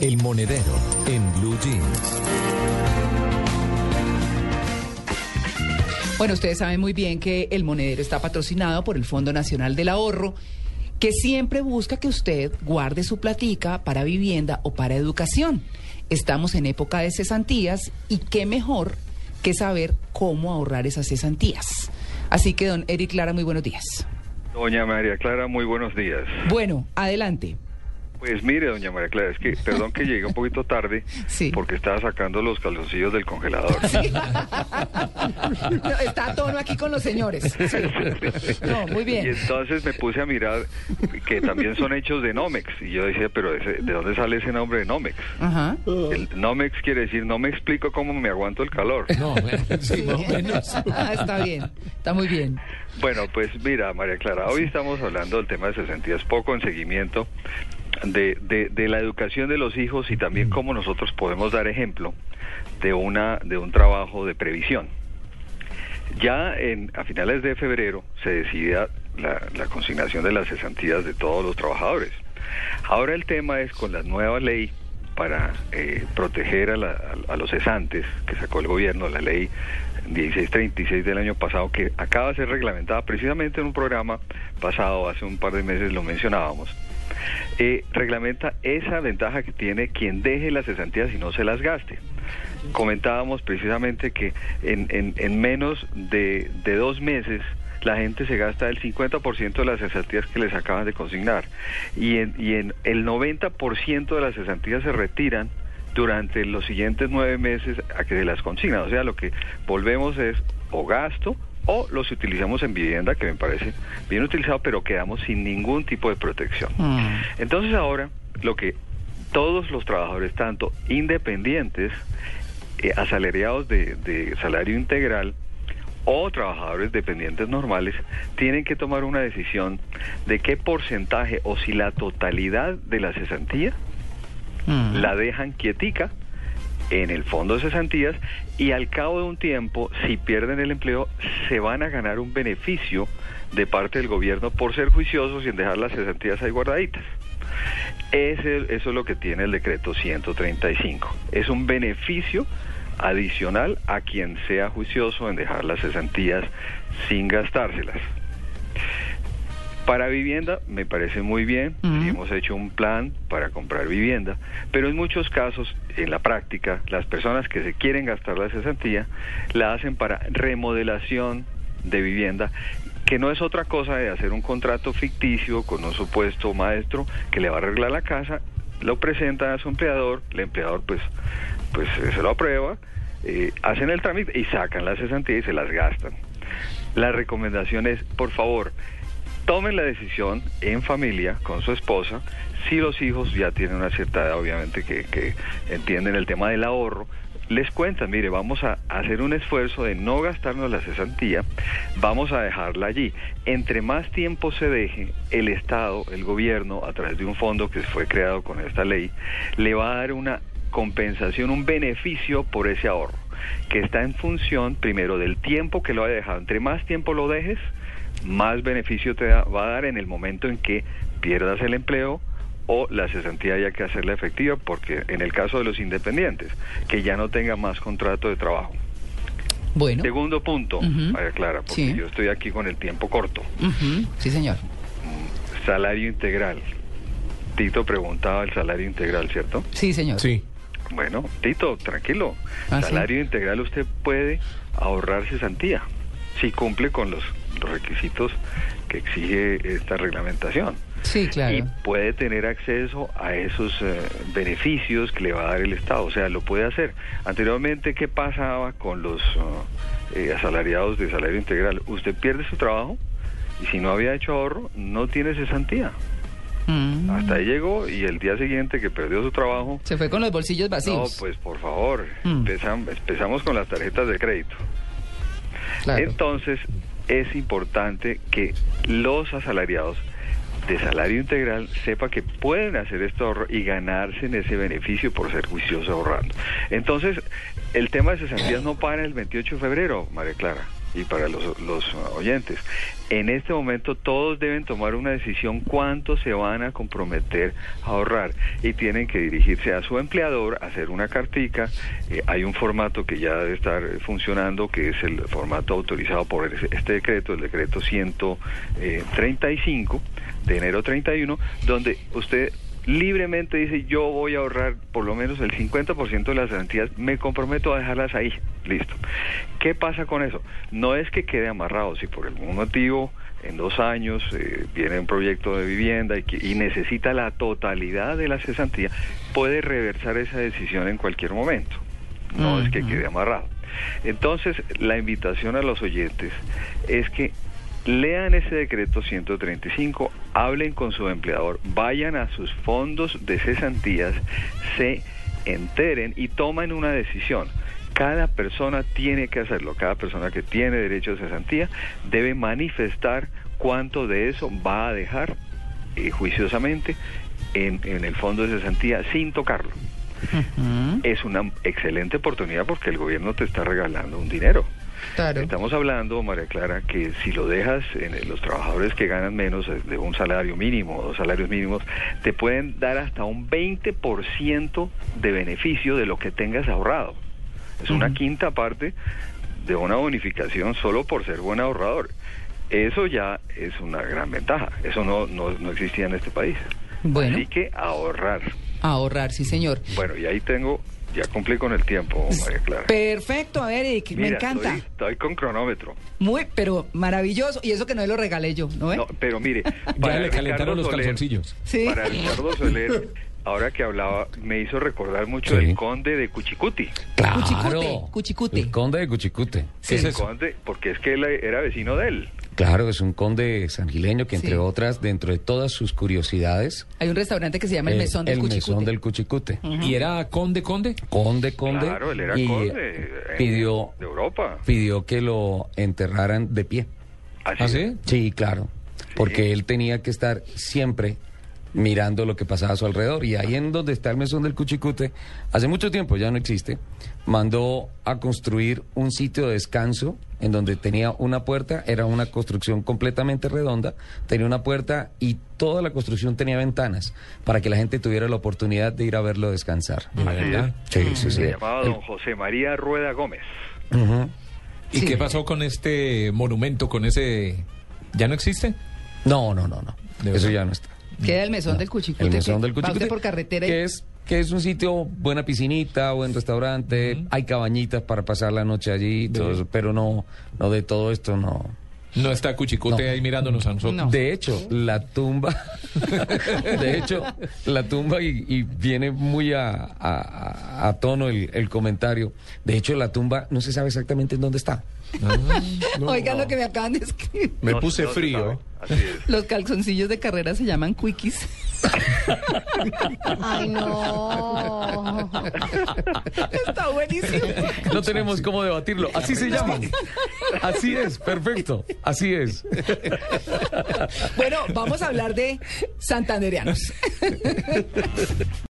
El Monedero en Blue Jeans. Bueno, ustedes saben muy bien que el monedero está patrocinado por el Fondo Nacional del Ahorro, que siempre busca que usted guarde su platica para vivienda o para educación. Estamos en época de cesantías y qué mejor que saber cómo ahorrar esas cesantías. Así que, don Eric Clara, muy buenos días. Doña María Clara, muy buenos días. Bueno, adelante. Pues mire, doña María Clara, es que, perdón que llegue un poquito tarde, Sí. porque estaba sacando los calzoncillos del congelador. No, está a tono aquí con los señores. Sí. No, muy Y bien. entonces me puse a mirar que también son hechos de Nomex. Y yo decía, pero ese- ¿de dónde sale ese nombre de Nomex? Ajá. El Nomex quiere decir, no me explico cómo me aguanto el calor. No, sí, más o menos. Ah, está bien, está muy bien. Bueno, pues mira, María Clara, hoy estamos hablando del tema de cesantías, poco en seguimiento de, de, de la educación de los hijos y también cómo nosotros podemos dar ejemplo de, una, de un trabajo de previsión. Ya en, a finales de febrero se decidía la, la consignación de las cesantías de todos los trabajadores. Ahora el tema es con la nueva ley para eh, proteger a, la- a- a los cesantes que sacó el gobierno, la ley 1636 del año pasado, que acaba de ser reglamentada precisamente en un programa pasado, hace un par de meses lo mencionábamos, eh, reglamenta esa ventaja que tiene quien deje las cesantías y no se las gaste. Comentábamos precisamente que en, en- en menos de, de dos meses la gente se gasta el 50% de las cesantías que les acaban de consignar y en, y en el 90% de las cesantías se retiran durante los siguientes nueve meses a que se las consignan. O sea, lo que volvemos es o gasto o los utilizamos en vivienda, que me parece bien utilizado, pero quedamos sin ningún tipo de protección. Mm. Entonces ahora lo que todos los trabajadores, tanto independientes, eh, asalariados de, de salario integral o trabajadores dependientes normales, tienen que tomar una decisión de qué porcentaje o si la totalidad de la cesantía Mm. la dejan quietica en el fondo de cesantías y al cabo de un tiempo, si pierden el empleo, se van a ganar un beneficio de parte del gobierno por ser juiciosos y en dejar las cesantías ahí guardaditas. Ese- eso es lo que tiene el decreto 135. Es un beneficio adicional a quien sea juicioso en dejar las cesantías sin gastárselas. Para vivienda me parece muy bien, hemos hecho un plan para comprar vivienda, pero en muchos casos, en la práctica, las personas que se quieren gastar la cesantía la hacen para remodelación de vivienda, que no es otra cosa de hacer un contrato ficticio con un supuesto maestro que le va a arreglar la casa, lo presenta a su empleador, el empleador pues, pues eh, se lo aprueba, eh, hacen el trámite y sacan la cesantía y se las gastan. La recomendación es, por favor, tomen la decisión en familia con su esposa. Si los hijos ya tienen una cierta edad, obviamente, que, entienden el tema del ahorro, les cuentan, mire, vamos a hacer un esfuerzo de no gastarnos la cesantía, vamos a dejarla allí. Entre más tiempo se deje, el Estado, el gobierno, a través de un fondo que fue creado con esta ley, le va a dar una compensación, un beneficio por ese ahorro, que está en función primero del tiempo que lo haya dejado. Entre más tiempo lo dejes, más beneficio te da- va a dar en el momento en que pierdas el empleo o la cesantía haya que hacerla efectiva, porque en el caso de los independientes, que ya no tenga más contrato de trabajo. Bueno. Segundo punto. María Clara, porque Sí. yo estoy aquí con el tiempo corto. Sí, señor. Salario integral. Tito preguntaba el salario integral, ¿cierto? Sí, señor. Sí. Bueno, Tito, tranquilo. Ah, ¿sí? Salario integral usted puede ahorrar cesantía si cumple con los, los requisitos que exige esta reglamentación. Sí, claro. Y puede tener acceso a esos eh, beneficios que le va a dar el Estado. O sea, lo puede hacer. Anteriormente, ¿qué pasaba con los uh, eh, asalariados de salario integral? Usted pierde su trabajo y si no había hecho ahorro, no tiene cesantía. Mm. Hasta ahí llegó y el día siguiente que perdió su trabajo, Se fue con los bolsillos no, vacíos. pues por favor, Mm. empezam- empezamos con las tarjetas de crédito. Entonces, es importante que los asalariados de salario integral sepa que pueden hacer este ahorro y ganarse en ese beneficio por ser juicioso ahorrando. Entonces, el tema de cesantías no para el 28 de febrero, María Clara. Y para los, los oyentes. En este momento todos deben tomar una decisión cuánto se van a comprometer a ahorrar y tienen que dirigirse a su empleador, hacer una cartica. Eh, hay un formato que ya debe estar funcionando, que es el formato autorizado por este decreto, el decreto 135 de enero 31, donde usted libremente dice yo voy a ahorrar por lo menos el 50% de las garantías, me comprometo a dejarlas ahí, listo. ¿Qué pasa con eso? No es que quede amarrado, si por algún motivo en dos años eh, viene un proyecto de vivienda y, y necesita la totalidad de la cesantía, puede reversar esa decisión en cualquier momento, no es que quede amarrado. Entonces, la invitación a los oyentes es que lean ese decreto 135, hablen con su empleador, vayan a sus fondos de cesantías, se enteren y tomen una decisión. Cada persona tiene que hacerlo, cada persona que tiene derecho a cesantía debe manifestar cuánto de eso va a dejar eh, juiciosamente en, en el fondo de cesantía sin tocarlo. Es una excelente oportunidad porque el gobierno te está regalando un dinero. Estamos hablando, María Clara, que si lo dejas en los trabajadores que ganan menos eh, de un salario mínimo o dos salarios mínimos, te pueden dar hasta un 20% de beneficio de lo que tengas ahorrado. Es una quinta parte de una bonificación solo por ser buen ahorrador. Eso ya es una gran ventaja. Eso no, no, no existía en este país. Bueno. Así que ahorrar. Ahorrar, sí, señor. Bueno, y ahí tengo ya cumplí con el tiempo, María Clara. Perfecto, a ver, Eric, me encanta. Estoy, estoy, con cronómetro. Muy, pero maravilloso. Y eso que no lo regalé yo, ¿no? No, pero mire, para ya le calentaron los calzoncillos. ¿Sí? Para Ricardo Soler, ahora que hablaba, me hizo recordar mucho Sí. el conde de Cuchicuti. Claro. Cuchicute, Cuchicute. El conde de Cuchicute. Sí. ¿Qué es El eso? conde, porque es que él era vecino de él. Claro, es un conde sangileño que, entre Sí. otras, dentro de todas sus curiosidades, Hay un restaurante que se llama El Mesón del el Cuchicute. mesón del Cuchicute. ¿Y era conde, conde? Conde, conde. Claro, él era y conde pidió, de Europa. pidió que lo enterraran de pie. Así ¿Ah, es. sí? Sí, claro. Porque él tenía que estar siempre mirando lo que pasaba a su alrededor. Y ahí en donde está el mesón del Cuchicute, hace mucho tiempo, ya no existe, mandó a construir un sitio de descanso en donde tenía una puerta, era una construcción completamente redonda, tenía una puerta y toda la construcción tenía ventanas para que la gente tuviera la oportunidad de ir a verlo descansar. ¿De verdad? Sí, sí, sí. Se llamaba don José María Rueda Gómez. ¿Y Sí. qué pasó con este monumento, con ese... ¿Ya no existe? No, no, no, no. ¿De Eso ya no está. Queda el Mesón del Cuchicute. El mesón que del Cuchicute. por carretera y- Que es, que es un sitio, buena piscinita, buen restaurante, hay cabañitas para pasar la noche allí, todo eso, pero no, no de todo esto, no. No está Cuchicote No. ahí mirándonos a nosotros. No. De hecho, la tumba, de hecho, la tumba, y, y viene muy a, a- a tono el, el comentario, de hecho, la tumba no se sabe exactamente en dónde está. No. Oigan lo que me acaban de escribir. Me No- puse frío. Sabe. Así es. Los calzoncillos de carrera se llaman quickies. Ay, no. Está buenísimo. No tenemos cómo debatirlo, así se llama. Así es, perfecto, así es. Bueno, vamos a hablar de santandereanos.